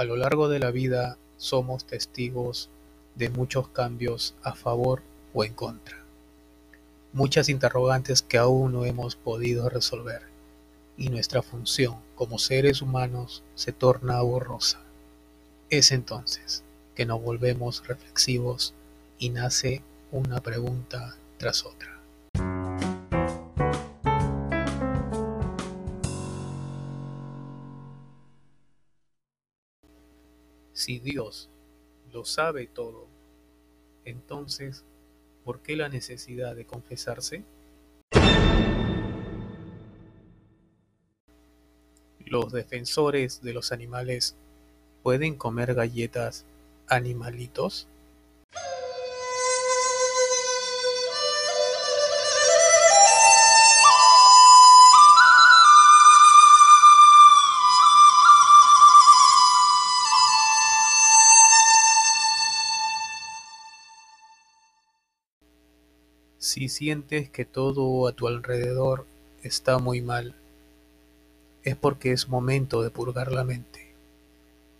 A lo largo de la vida somos testigos de muchos cambios a favor o en contra. Muchas interrogantes que aún no hemos podido resolver y nuestra función como seres humanos se torna borrosa. Es entonces que nos volvemos reflexivos y nace una pregunta tras otra. Si Dios lo sabe todo, entonces, ¿por qué la necesidad de confesarse? Los defensores de los animales pueden comer galletas animalitos. Si sientes que todo a tu alrededor está muy mal, es porque es momento de purgar la mente,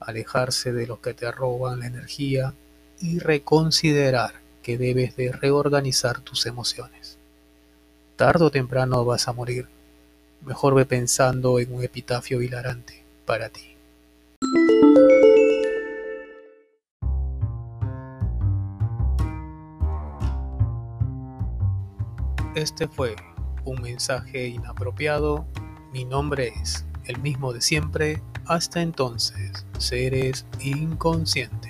alejarse de los que te roban la energía y reconsiderar que debes de reorganizar tus emociones. Tardo o temprano vas a morir. Mejor ve pensando en un epitafio hilarante para ti. Este fue un mensaje inapropiado. Mi nombre es el mismo de siempre. Hasta entonces, seres inconscientes.